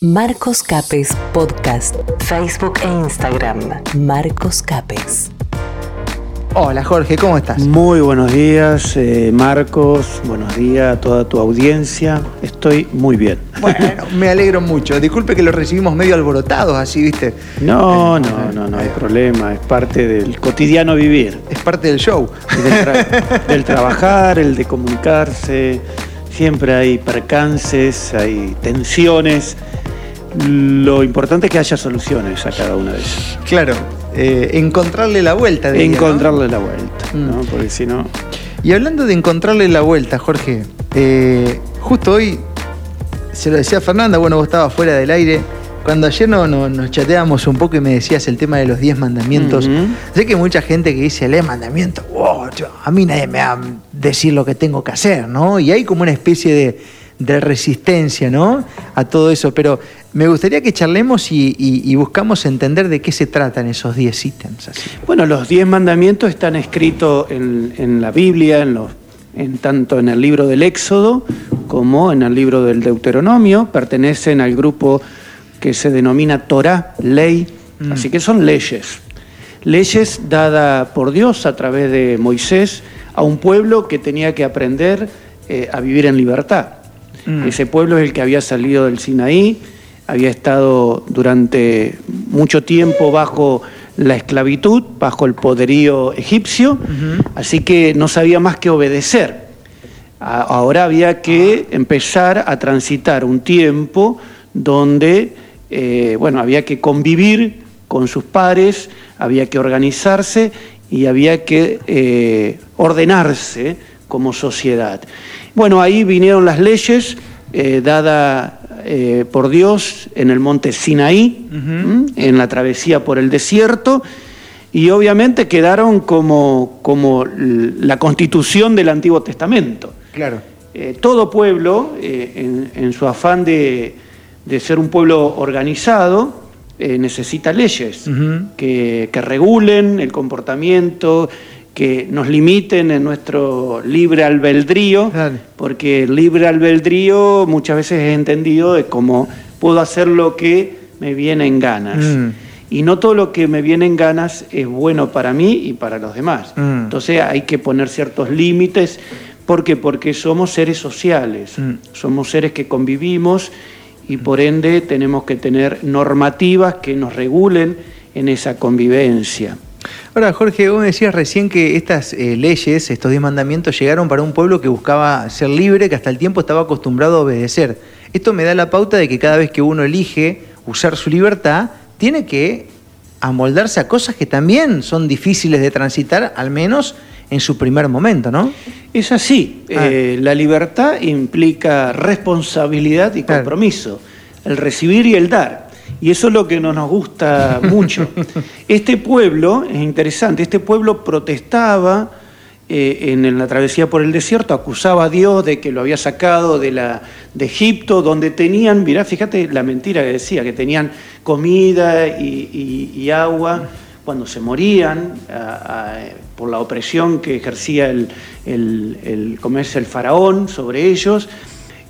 Marcos Capes Podcast, Facebook e Instagram. Marcos Capes. Hola Jorge, ¿cómo estás? Muy buenos días, eh, Marcos. Buenos días a toda tu audiencia. Estoy muy bien. Bueno, me alegro mucho. Disculpe que lo recibimos medio alborotados, así, ¿viste? No, no, no, no hay problema. Es parte del cotidiano vivir. Es parte del show. Del, tra- del trabajar, el de comunicarse. Siempre hay percances, hay tensiones. Lo importante es que haya soluciones a cada una de ellas. Claro, eh, encontrarle la vuelta. diría, ¿no? Encontrarle la vuelta, ¿no? Mm. Porque si no. Y hablando de encontrarle la vuelta, Jorge, eh, justo hoy se lo decía a Fernanda, bueno, vos estabas fuera del aire. Cuando ayer no, no- nos chateábamos un poco y me decías el tema de los 10 mandamientos, sé que hay mucha gente que dice, lee mandamientos, wow, yo- a mí nadie me va a decir lo que tengo que hacer, ¿no? Y hay como una especie de, de resistencia, ¿no? A todo eso, pero me gustaría que charlemos y, y- y buscamos entender de qué se tratan esos 10 ítems. Así. Bueno, los diez mandamientos están escritos en, en la Biblia, en los, en tanto en el libro del Éxodo como en el libro del Deuteronomio. Pertenecen al grupo que se denomina Torah, ley. Mm. Así que son leyes. Leyes dadas por Dios a través de Moisés a un pueblo que tenía que aprender eh, a vivir en libertad. Mm. Ese pueblo es el que había salido del Sinaí, había estado durante mucho tiempo bajo la esclavitud, bajo el poderío egipcio, así que no sabía más que obedecer. A- Ahora había que empezar a transitar un tiempo donde, eh, bueno, había que convivir con sus pares, había que organizarse y había que eh, ordenarse como sociedad. Bueno, ahí vinieron las leyes eh, dadas eh, por Dios en el monte Sinaí, en la travesía por el desierto, y obviamente quedaron como, como la constitución del Antiguo Testamento. Claro. Eh, todo pueblo, eh, en, en su afán de, de ser un pueblo organizado, necesita leyes que, que regulen el comportamiento, que nos limiten en nuestro libre albedrío, porque el libre albedrío muchas veces es entendido de como puedo hacer lo que me viene en ganas. Mm. Y no todo lo que me viene en ganas es bueno para mí y para los demás. Mm. Entonces hay que poner ciertos límites. ¿Por qué? Porque somos seres sociales, Mm. somos seres que convivimos y por ende tenemos que tener normativas que nos regulen en esa convivencia. Ahora, Jorge, vos me decías recién que estas eh, leyes, estos diez mandamientos, llegaron para un pueblo que buscaba ser libre, que hasta el tiempo estaba acostumbrado a obedecer. Esto me da la pauta de que cada vez que uno elige usar su libertad, tiene que amoldarse a cosas que también son difíciles de transitar, al menos en su primer momento, ¿no? Es así, Ah. eh, la libertad implica responsabilidad y Claro. compromiso, el recibir y el dar. Y eso es lo que no nos gusta mucho. Este pueblo, es interesante, este pueblo protestaba eh, en la travesía por el desierto, acusaba a Dios de que lo había sacado de, la, de Egipto, donde tenían, mirá, fíjate la mentira que decía, que tenían comida y, y- y agua cuando se morían a- a- por la opresión que ejercía el, el, el- el faraón sobre ellos.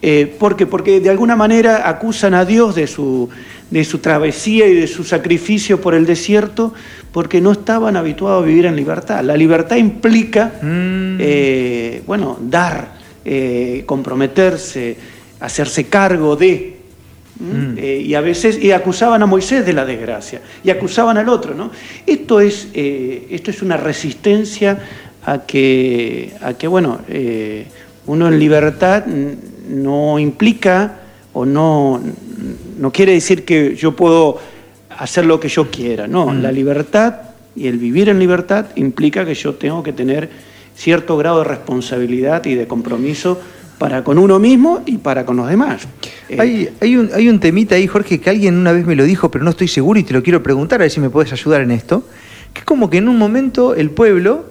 Eh, ¿Por qué? Porque de alguna manera acusan a Dios de su, de su travesía y de su sacrificio por el desierto porque no estaban habituados a vivir en libertad. La libertad implica, Mm. eh, bueno, dar, eh, comprometerse, hacerse cargo de. Mm. Eh, y a veces y acusaban a Moisés de la desgracia y acusaban al otro, ¿no? Esto es, esto es una resistencia a que, a que bueno, uno en libertad no implica o no, no quiere decir que yo puedo hacer lo que yo quiera, no, la libertad y el vivir en libertad implica que yo tengo que tener cierto grado de responsabilidad y de compromiso para con uno mismo y para con los demás. Eh, Hay, hay, un, hay un temita ahí, Jorge, que alguien una vez me lo dijo, pero no estoy seguro y te lo quiero preguntar, a ver si me puedes ayudar en esto. Que es como que en un momento el pueblo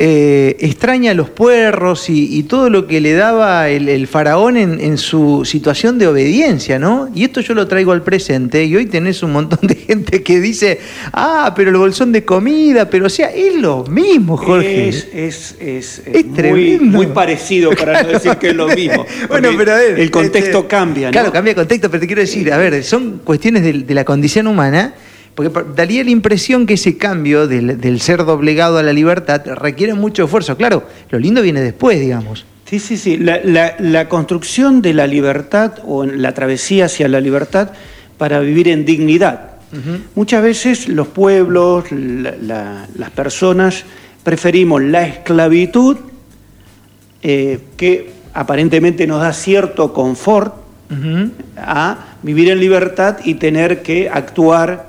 eh, extraña los puerros y, todo lo que le daba el, faraón en, su situación de obediencia, ¿no? Y esto yo lo traigo al presente y hoy tenés un montón de gente que dice, ah, pero el bolsón de comida, pero o sea, es lo mismo, Jorge. Es, es, es, muy, muy, parecido, para no decir que es lo mismo. bueno, pero a ver, el contexto este, cambia, ¿no? Claro, cambia el contexto, pero te quiero decir, a ver, son cuestiones de la condición humana porque daría la impresión que ese cambio del, ser doblegado a la libertad requiere mucho esfuerzo. Claro, lo lindo viene después, digamos. Sí, sí, sí. La, construcción de la libertad o la travesía hacia la libertad para vivir en dignidad. Muchas veces los pueblos, las personas, preferimos la esclavitud, eh, que aparentemente nos da cierto confort, a vivir en libertad y tener que actuar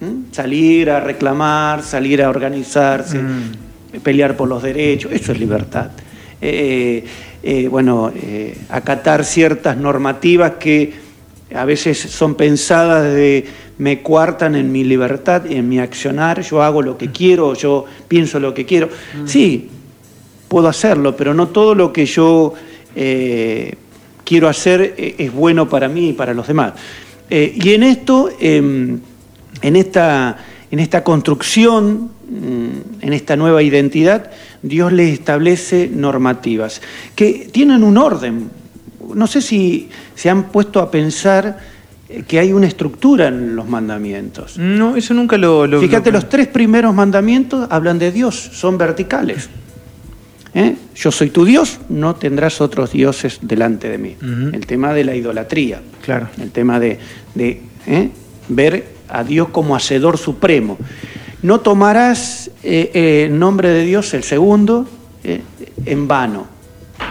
¿Mm? Salir a reclamar, salir a organizarse, mm. pelear por los derechos, eso es libertad. Eh, eh, bueno, eh, acatar ciertas normativas que a veces son pensadas de me cuartan en mi libertad, en mi accionar, yo hago lo que mm. quiero, yo pienso lo que quiero. Sí, puedo hacerlo, pero no todo lo que yo quiero hacer es bueno para mí y para los demás. y en esto em, en esta, en esta construcción, mm, en esta nueva identidad, Dios les establece normativas que tienen un orden. No sé si se han puesto a pensar eh, que hay una estructura en los mandamientos. No, eso nunca lo... lo Fíjate, los tres primeros mandamientos hablan de Dios, son verticales. ¿Eh? Yo soy tu Dios, no tendrás otros dioses delante de mí. El tema de la idolatría. Claro. El tema de, de ¿eh? ver a Dios como hacedor supremo. No tomarás eh, eh, nombre de Dios, el segundo, eh, en vano,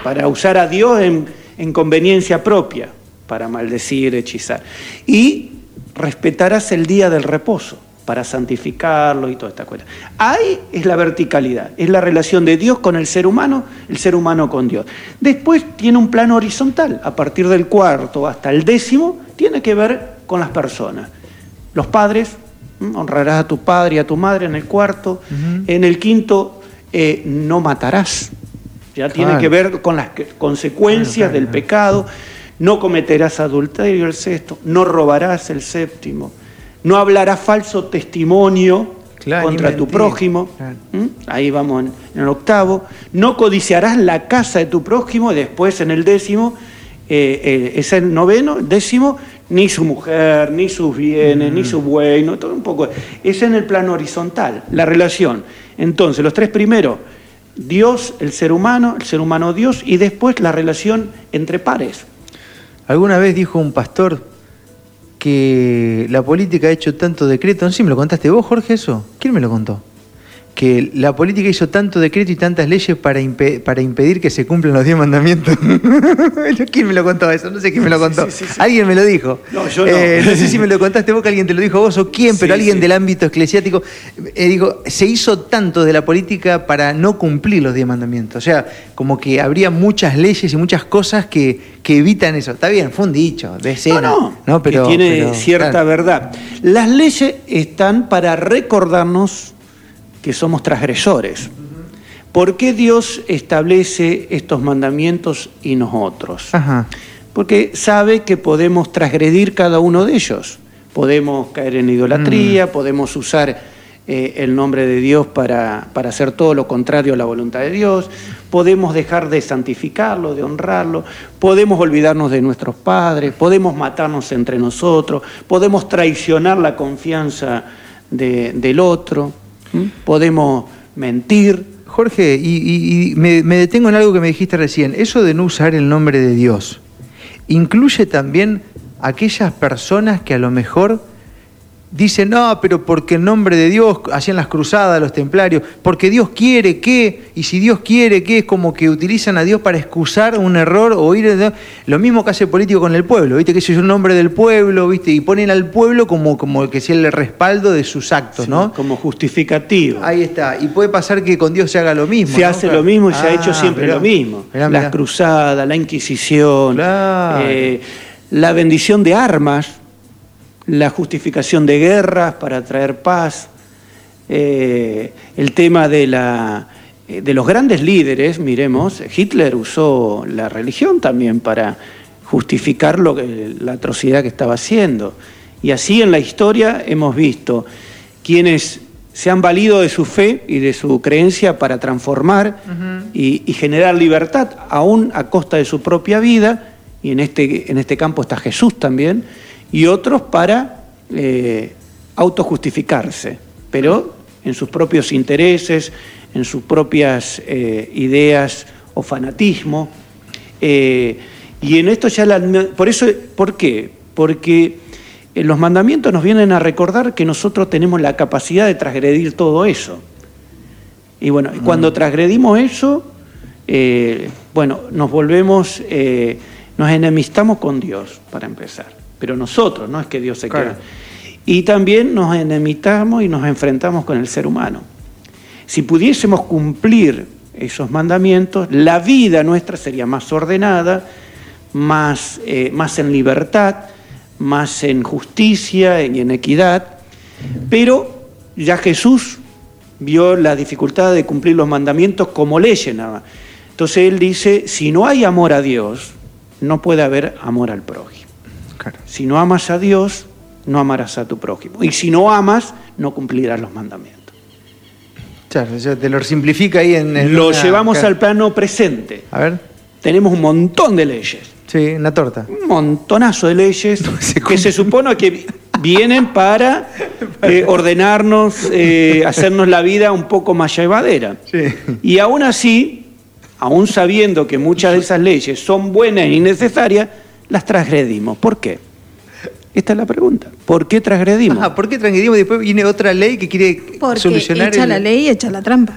para usar a Dios en, conveniencia propia, para maldecir, hechizar. Y respetarás el día del reposo para santificarlo y toda esta cuestión. Ahí es la verticalidad, es la relación de Dios con el ser humano, el ser humano con Dios. Después tiene un plano horizontal, a partir del cuarto hasta el décimo, tiene que ver con las personas. Los padres, honrarás a tu padre y a tu madre en el cuarto. En el quinto, eh, no matarás. Ya tiene que ver con las consecuencias del pecado. No cometerás adulterio el sexto. No robarás el séptimo. No hablarás falso testimonio contra tu prójimo. Ahí vamos en, el octavo. No codiciarás la casa de tu prójimo. Después en el décimo, eh, eh, es el noveno, décimo, ni su mujer, ni sus bienes, ni su buey, todo un poco. Es en el plano horizontal, la relación. Entonces, los tres primeros, Dios, el ser humano, el ser humano Dios, y después la relación entre pares. Alguna vez dijo un pastor que la política ha hecho tanto decreto, si me lo contaste vos, Jorge, eso. ¿Quién me lo contó? Que la política hizo tanto decreto y tantas leyes para, para impedir que se cumplan los diez mandamientos. ¿Quién me lo contó eso? No sé quién me lo contó. alguien me lo dijo. No, yo no. Eh, no sé si me lo contaste vos, que alguien te lo dijo vos o quién, pero alguien del ámbito eclesiástico. Eh, digo, se hizo tanto de la política para no cumplir los diez mandamientos. O sea, como que habría muchas leyes y muchas cosas que, que evitan eso. Está bien, fue un dicho, de escena. No, no. Pero, que tiene cierta verdad. Las leyes están para recordarnos que somos transgresores. ¿Por qué Dios establece estos mandamientos y nosotros? Porque sabe que podemos transgredir cada uno de ellos. Podemos caer en idolatría, mm. podemos usar eh, el nombre de Dios para, para, hacer todo lo contrario a la voluntad de Dios, podemos dejar de santificarlo, de honrarlo, podemos olvidarnos de nuestros padres, podemos matarnos entre nosotros, podemos traicionar la confianza del otro. Podemos mentir. Jorge, y, me, detengo en algo que me dijiste recién. Eso de no usar el nombre de Dios, ¿incluye también aquellas personas que a lo mejor Dicen, no, pero porque en nombre de Dios hacían las cruzadas los templarios, porque Dios quiere que, y si Dios quiere que, es como que utilizan a Dios para excusar un error o ir. Lo mismo que hace el político con el pueblo, ¿viste? Que es el nombre del pueblo, ¿viste? Y ponen al pueblo como, como que sea el respaldo de sus actos, ¿no? Como justificativo. Ahí está. Y puede pasar que con Dios se haga lo mismo. Se hace lo mismo y se ha hecho ah, siempre lo mismo. Las cruzadas, la Inquisición, eh, la bendición de armas la justificación de guerras para traer paz, eh, el tema de la eh, de los grandes líderes, miremos, Hitler usó la religión también para justificar lo que, la atrocidad que estaba haciendo. Y así en la historia hemos visto quienes se han valido de su fe y de su creencia para transformar y, y, generar libertad, aún a costa de su propia vida, y en este, en este campo está Jesús también, y otros para eh, autojustificarse, pero en sus propios intereses, en sus propias eh, ideas o fanatismo. Eh, y en esto ya la, por eso, ¿por qué? Porque los mandamientos nos vienen a recordar que nosotros tenemos la capacidad de transgredir todo eso. Y bueno, cuando transgredimos eso, eh, bueno, nos volvemos, eh, nos enemistamos con Dios, para empezar. Pero nosotros, no es que Dios se claro. quede. Y también nos enemistamos y nos enfrentamos con el ser humano. Si pudiésemos cumplir esos mandamientos, la vida nuestra sería más ordenada, más, eh, más en libertad, más en justicia y en equidad, pero ya Jesús vio la dificultad de cumplir los mandamientos como leyes nada Entonces él dice, si no hay amor a Dios, no puede haber amor al prójimo. Claro. Si no amas a Dios, no amarás a tu prójimo. Y si no amas, no cumplirás los mandamientos. Claro, ya te lo simplifica ahí en... en lo una... llevamos al plano presente. A ver. Tenemos un montón de leyes. Sí, una torta. Un montonazo de leyes no se que se supone que vienen para eh, ordenarnos, eh, hacernos la vida un poco más llevadera. Sí. Y aún así, aún sabiendo que muchas de esas leyes son buenas y necesarias, las transgredimos. ¿Por qué? Esta es la pregunta. ¿Por qué transgredimos? Ah, ¿por qué transgredimos? Después viene otra ley que quiere Porque solucionar. echa el... la ley y echa la trampa.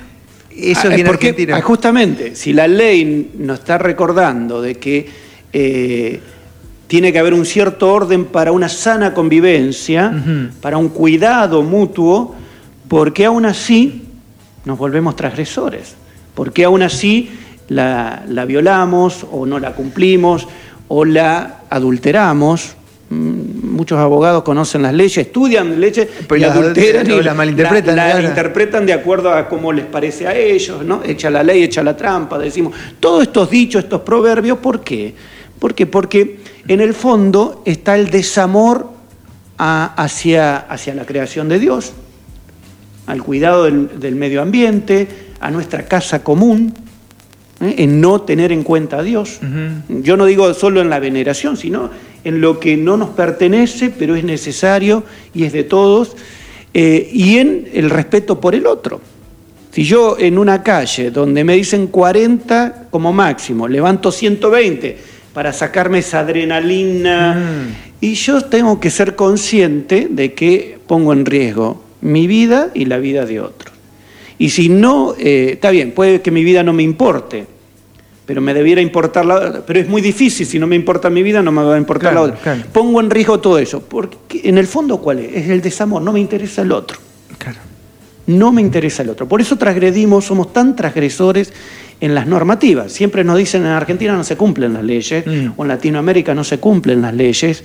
Eso Ah, es bien porque, argentino. ah, justamente, si la ley nos está recordando de que eh, tiene que haber un cierto orden para una sana convivencia, para un cuidado mutuo, ¿por qué aún así nos volvemos transgresores? ¿Por qué aún así la, la violamos o no la cumplimos o la adulteramos? Mm, Muchos abogados conocen las leyes, estudian leyes Pues y adulteran y la malinterpretan, la- interpretan de acuerdo a cómo les parece a ellos, ¿no? Echa la ley, echa la trampa, decimos. Todos estos dichos, estos proverbios, ¿por qué? ¿Por qué? Porque en el fondo está el desamor a- hacia, hacia la creación de Dios, al cuidado del, del medio ambiente, a nuestra casa común, ¿eh? en no tener en cuenta a Dios. Yo no digo solo en la veneración, sino en lo que no nos pertenece, pero es necesario y es de todos, eh, y en el respeto por el otro. Si yo en una calle donde me dicen 40 como máximo, levanto 120 para sacarme esa adrenalina, Mm. y yo tengo que ser consciente de que pongo en riesgo mi vida y la vida de otros. Y si no, eh, está bien, puede que mi vida no me importe, pero me debiera importar la otra. Pero es muy difícil, si no me importa mi vida, no me va a importar Claro, la otra. claro. Pongo en riesgo todo eso. Porque en el fondo, ¿cuál es? Es el desamor, no me interesa el otro. Claro. No me interesa el otro. Por eso transgredimos, somos tan transgresores en las normativas. Siempre nos dicen en Argentina no se cumplen las leyes, Mm. o en Latinoamérica no se cumplen las leyes.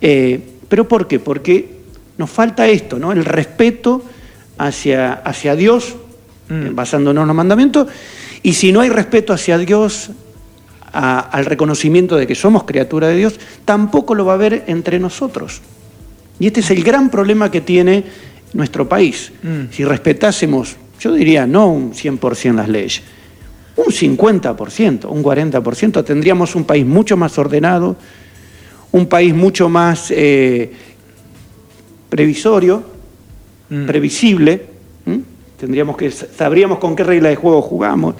Eh, ¿Pero por qué? Porque nos falta esto, ¿no? El respeto hacia, hacia Dios, Mm. eh, basándonos en los mandamientos, y si no hay respeto hacia Dios, a- al reconocimiento de que somos criatura de Dios, tampoco lo va a haber entre nosotros. Y este es el gran problema que tiene nuestro país. Mm. Si respetásemos, yo diría no un 100% las leyes, un 50%, un 40%, tendríamos un país mucho más ordenado, un país mucho más eh, previsorio, Mm. previsible. Tendríamos que sabríamos con qué regla de juego jugamos,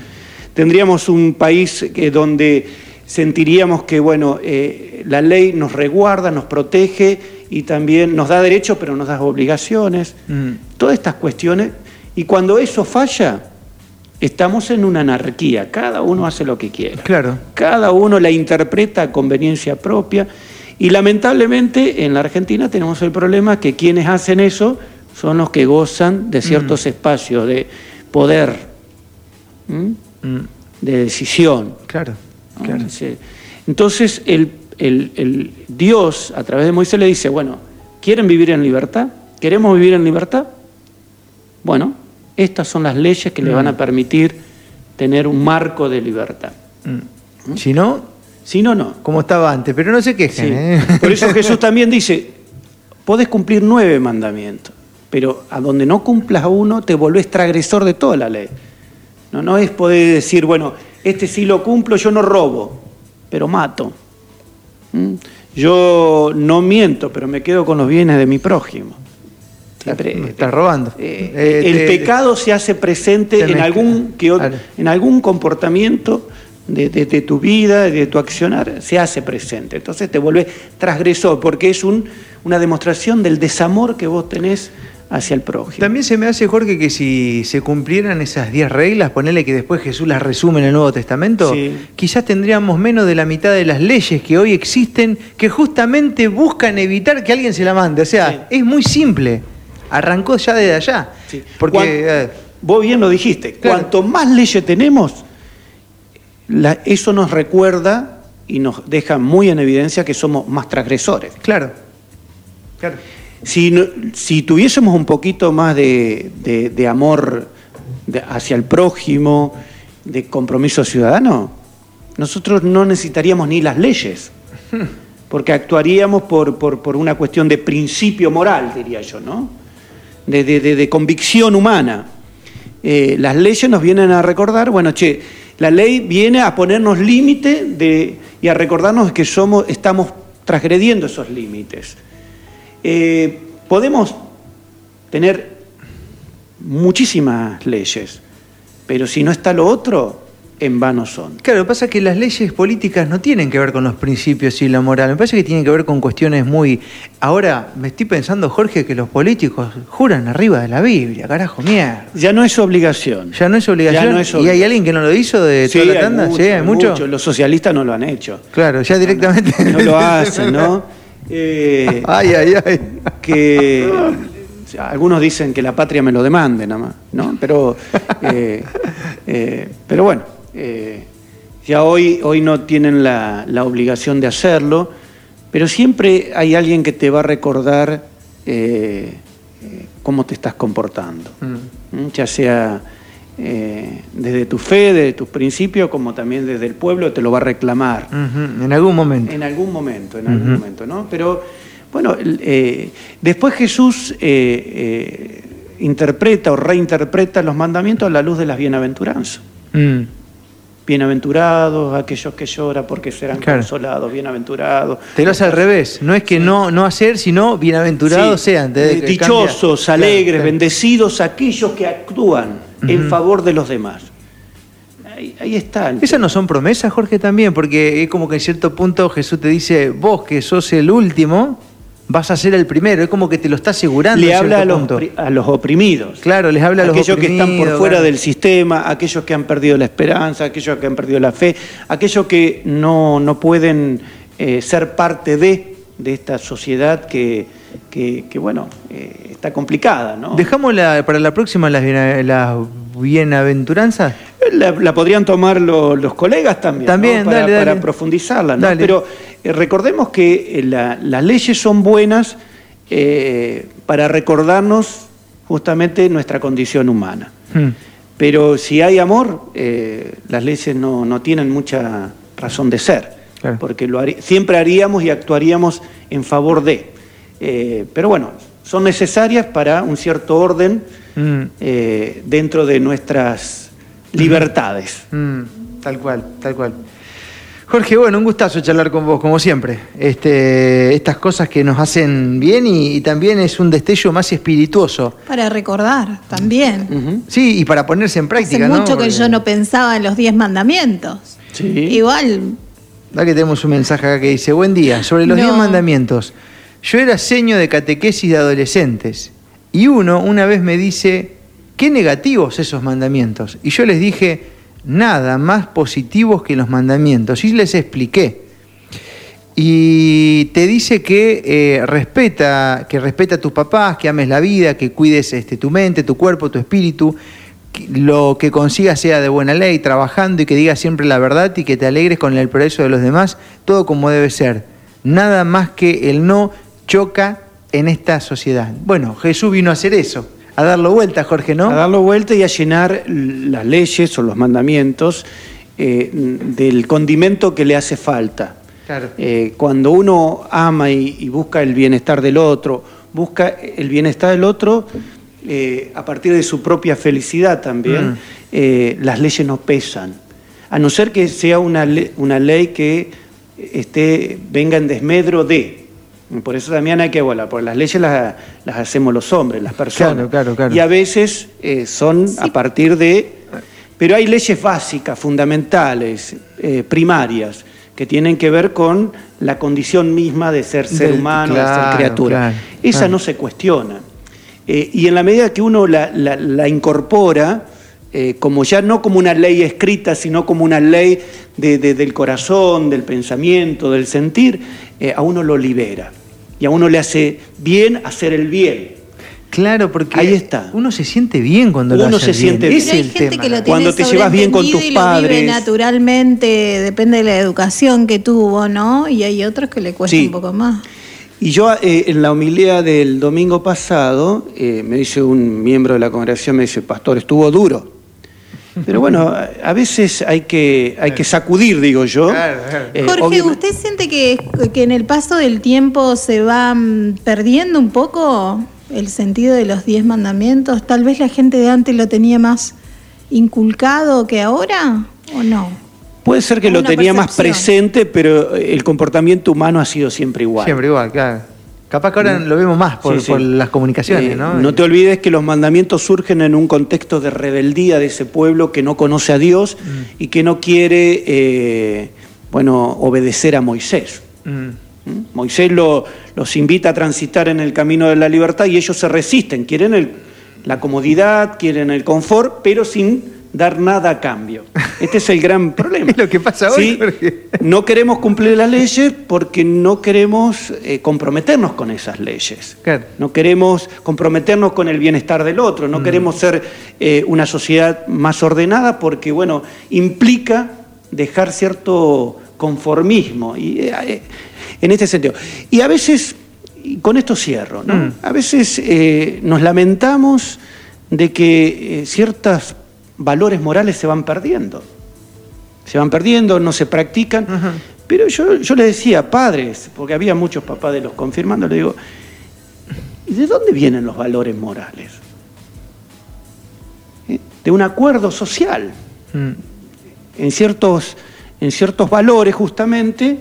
tendríamos un país que, donde sentiríamos que bueno eh, la ley nos resguarda, nos protege y también nos da derechos, pero nos da obligaciones, Mm. todas estas cuestiones y cuando eso falla estamos en una anarquía, cada uno hace lo que quiera. Claro. Cada uno la interpreta a conveniencia propia y lamentablemente en la Argentina tenemos el problema que quienes hacen eso son los que gozan de ciertos espacios de poder. Mm. de decisión. Claro. ¿no? Claro. Dice- Entonces el, el- el Dios a través de Moisés le dice, bueno, ¿quieren vivir en libertad? ¿Queremos vivir en libertad? Bueno, estas son las leyes que le van a permitir tener un marco de libertad. Mm. Si no, si no, no. Como estaba antes, pero no se quejen. ¿eh? Por eso Jesús también dice, podés cumplir nueve mandamientos, pero a donde no cumplas uno te volvés transgresor de toda la ley. No, no es poder decir, bueno, este sí lo cumplo, yo no robo, pero mato. ¿Mm? Yo no miento, pero me quedo con los bienes de mi prójimo. me estás robando. Eh, eh, el pecado se hace presente en algún, en algún comportamiento de, tu vida, de tu accionar, se hace presente. Entonces te vuelve transgresor, porque es un, una demostración del desamor que vos tenés hacia el prójimo. También se me hace, Jorge, que si se cumplieran esas diez reglas, ponele que después Jesús las resume en el Nuevo Testamento, quizás tendríamos menos de la mitad de las leyes que hoy existen que justamente buscan evitar que alguien se la mande. O sea, es muy simple. Arrancó ya desde allá. Porque, eh, vos bien lo dijiste, cuanto más leyes tenemos, eso nos recuerda y nos deja muy en evidencia que somos más transgresores. Claro, claro. Si, tuviésemos un poquito más de, amor hacia el prójimo, de compromiso ciudadano, nosotros no necesitaríamos ni las leyes, porque actuaríamos por, una cuestión de principio moral, diría yo, ¿no? De, convicción humana. Eh, las leyes nos vienen a recordar, bueno, che, la ley viene a ponernos límite y a recordarnos que somos, estamos transgrediendo esos límites. Eh, podemos tener muchísimas leyes, pero si no está lo otro, en vano son. Claro, lo que pasa es que las leyes políticas no tienen que ver con los principios y la moral, me parece que tienen que ver con cuestiones muy... Ahora, me estoy pensando, Jorge, que los políticos juran arriba de la Biblia, carajo, mierda. Ya no es obligación. Ya no es obligación. ¿Y hay alguien que no lo hizo de toda la tanda? sí, hay mucho. Los socialistas no lo han hecho. Claro, ya directamente... no lo hacen, ¿no? Eh, ay, ay, ay. Que algunos dicen que la patria me lo demande nada más, ¿no? Pero, eh, eh, pero bueno, ya hoy, hoy no tienen la, obligación de hacerlo, pero siempre hay alguien que te va a recordar cómo te estás comportando, mm. ya sea eh, desde tu fe, desde tus principios, como también desde el pueblo, te lo va a reclamar. En algún momento. En algún momento, en algún momento, ¿no? Pero, bueno, eh, después Jesús eh, interpreta o reinterpreta los mandamientos a la luz de las bienaventuranzas. Mm. Bienaventurados aquellos que lloran porque serán consolados, bienaventurados. Te lo hace al revés, no es que no, no hacer, sino bienaventurados sean. Dichosos, alegres, bendecidos aquellos que actúan en favor de los demás. Ahí, está. Esas no son promesas, Jorge, también, porque es como que en cierto punto Jesús te dice, vos que sos el último, vas a ser el primero, es como que te lo está asegurando. Le habla a los, a los, oprimidos. Claro, les habla a los aquellos que están por fuera del sistema, aquellos que han perdido la esperanza, aquellos que han perdido la fe, aquellos que no, no pueden eh, ser parte de, de esta sociedad que, que, bueno, eh, está complicada. ¿no? ¿Dejamos para la próxima las, bienaventuranzas? La, podrían tomar los colegas también, también para, profundizarla. Pero eh, recordemos que eh, las leyes son buenas para recordarnos justamente nuestra condición humana. Hmm. Pero si hay amor, las leyes no, tienen mucha razón de ser, porque lo siempre haríamos y actuaríamos en favor de. Eh, pero bueno, son necesarias para un cierto orden mm. eh, dentro de nuestras libertades. Mm, tal cual, tal cual. Jorge, bueno, un gustazo charlar con vos, como siempre. Este, estas cosas que nos hacen bien y, también es un destello más espirituoso. Para recordar también. Sí, y para ponerse en práctica. Hace mucho que yo no pensaba en los diez mandamientos. Sí. Igual. Da que tenemos un mensaje acá que dice, buen día, sobre los diez mandamientos. Yo era seño de catequesis de adolescentes y uno una vez me dice, qué negativos esos mandamientos. Y yo les dije, nada más positivos que los mandamientos. Y les expliqué. Y te dice que eh, respeta, que respeta a tus papás, que ames la vida, que cuides este, tu mente, tu cuerpo, tu espíritu, lo que consigas sea de buena ley, trabajando y que digas siempre la verdad y que te alegres con el progreso de los demás, todo como debe ser. Nada más que el no choca en esta sociedad. Bueno, Jesús vino a hacer eso, a darlo vuelta, Jorge, ¿no? A darlo vuelta y a llenar las leyes o los mandamientos eh, del condimento que le hace falta. Claro. Eh, cuando uno ama y, y busca el bienestar del otro, busca el bienestar del otro eh, a partir de su propia felicidad también, Mm. eh, las leyes no pesan. A no ser que sea una, le- una ley que esté, venga en desmedro de. Por eso también hay que volar, porque las leyes las, las hacemos los hombres, las personas. Claro, claro, claro. Y a veces eh, son a partir de... Pero hay leyes básicas, fundamentales, eh, primarias, que tienen que ver con la condición misma de ser ser Del- humano, de ser criatura. claro, Esa no se cuestiona. Eh, y en la medida que uno la, la- la incorpora, eh, como ya no como una ley escrita, sino como una ley de- de- del corazón, del pensamiento, del sentir, eh, a uno lo libera. Y a uno le hace bien hacer el bien. Claro, porque Ahí está. uno se siente bien cuando lo Uno hace se bien. siente bien. es Pero hay el gente tema, que lo ¿no? tiene Cuando te llevas bien con tus y lo vive padres. naturalmente, depende de la educación que tuvo, ¿no? Y hay otros que le cuesta Sí. un poco más. Y yo eh, en la homilía del domingo pasado, eh, me dice un miembro de la congregación, me dice, pastor, estuvo duro. Pero bueno, a, veces hay que, hay que sacudir, digo yo. Claro, claro. Eh, Jorge, obviamente- ¿usted siente que, que en el paso del tiempo se va mm, perdiendo un poco el sentido de los diez mandamientos? Tal vez la gente de antes lo tenía más inculcado que ahora, ¿o no? Puede ser que lo tenía más presente, pero el comportamiento humano ha sido siempre igual. Siempre igual, claro. Capaz que ahora lo vemos más por, Sí, sí. por las comunicaciones, Eh, ¿no? No te olvides que los mandamientos surgen en un contexto de rebeldía de ese pueblo que no conoce a Dios Mm. y que no quiere, eh, bueno, obedecer a Moisés. Mm. ¿Mm? Moisés lo- los invita a transitar en el camino de la libertad y ellos se resisten, quieren el- la comodidad, quieren el confort, pero sin dar nada a cambio. Este es el gran problema. Es lo que pasa hoy. No queremos cumplir las leyes porque no queremos eh, comprometernos con esas leyes. Claro. No queremos comprometernos con el bienestar del otro, Mm. no queremos ser eh, una sociedad más ordenada porque, bueno, implica dejar cierto conformismo. Y, eh, en este sentido. Y a veces, y con esto cierro, ¿no? Mm. A veces nos lamentamos de que ciertos valores morales se van perdiendo. Se van perdiendo, no se practican. Pero yo, yo le decía, padres, porque había muchos papás de los confirmando, le digo, ¿y de dónde vienen los valores morales? ¿Eh? De un acuerdo social Mm. en ciertos, en ciertos valores justamente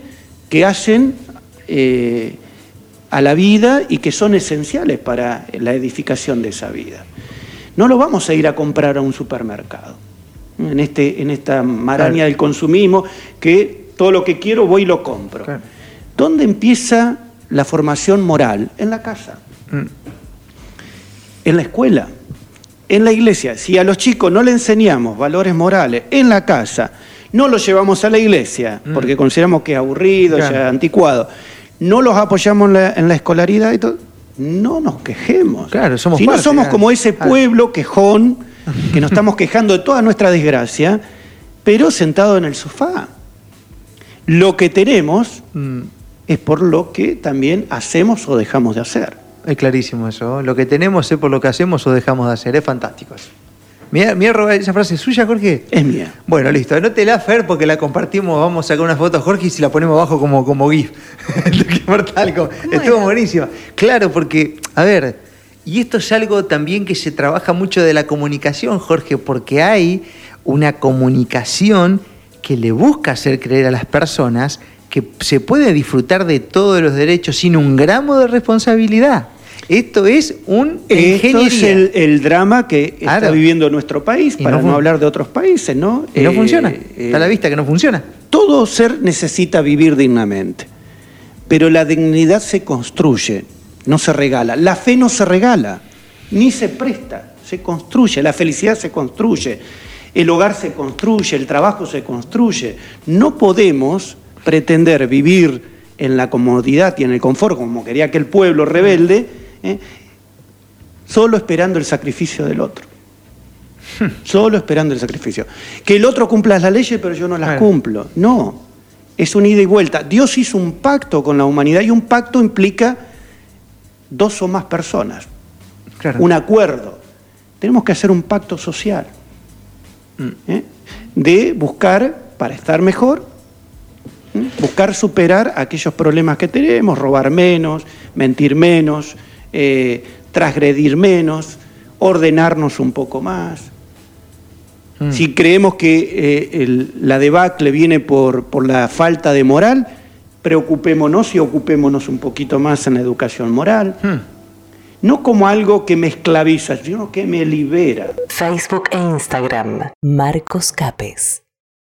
que hacen eh, a la vida y que son esenciales para la edificación de esa vida. No lo vamos a ir a comprar a un supermercado, en, este, en esta maraña Claro. del consumismo, que todo lo que quiero voy y lo compro. Claro. ¿Dónde empieza la formación moral? En la casa Mm. en la escuela, en la iglesia. Si a los chicos no le enseñamos valores morales en la casa, no los llevamos a la iglesia, Mm. porque consideramos que es aburrido, Claro. ya anticuado, no los apoyamos en la, en la escolaridad y todo, no nos quejemos. Claro, somos si no somos claro. como ese pueblo quejón, que nos estamos quejando de toda nuestra desgracia, pero sentado en el sofá. Lo que tenemos Mm. es por lo que también hacemos o dejamos de hacer. Es clarísimo eso. Lo que tenemos es por lo que hacemos o dejamos de hacer. Es fantástico eso. Mira, esa frase suya, Jorge. Es mía. Bueno, listo. Anótela, Fer, porque la compartimos. Vamos a sacar una foto Jorge y si la ponemos abajo como, como GIF. Mortal, como- Estuvo buenísima. Claro, porque, a ver, y esto es algo también que se trabaja mucho de la comunicación, Jorge, porque hay una comunicación que le busca hacer creer a las personas que se puede disfrutar de todos los derechos sin un gramo de responsabilidad. Esto es un Esto es el, el drama que está Claro. viviendo nuestro país, Y para no hablar de otros países, ¿no? Y no Eh, funciona. eh, Está a la vista que no funciona. Todo ser necesita vivir dignamente, pero la dignidad se construye, no se regala. La fe no se regala, ni se presta, se construye. La felicidad se construye, el hogar se construye, el trabajo se construye. No podemos pretender vivir en la comodidad y en el confort, como quería aquel pueblo rebelde, ¿eh? solo esperando el sacrificio del otro. Solo esperando el sacrificio. Que el otro cumpla las leyes, pero yo no las cumplo. No, es un ida y vuelta. Dios hizo un pacto con la humanidad y un pacto implica dos o más personas, Claro. un acuerdo. tenemos que hacer un pacto social. ¿eh? De buscar, para estar mejor, ¿eh? buscar superar aquellos problemas que tenemos, robar menos, mentir menos, eh, transgredir menos, ordenarnos un poco más. Mm. Si creemos que el- la debacle viene por, por la falta de moral, preocupémonos y ocupémonos un poquito más en la educación moral. Hmm. No como algo que me esclaviza, sino que me libera. Facebook e Instagram, Marcos Capes.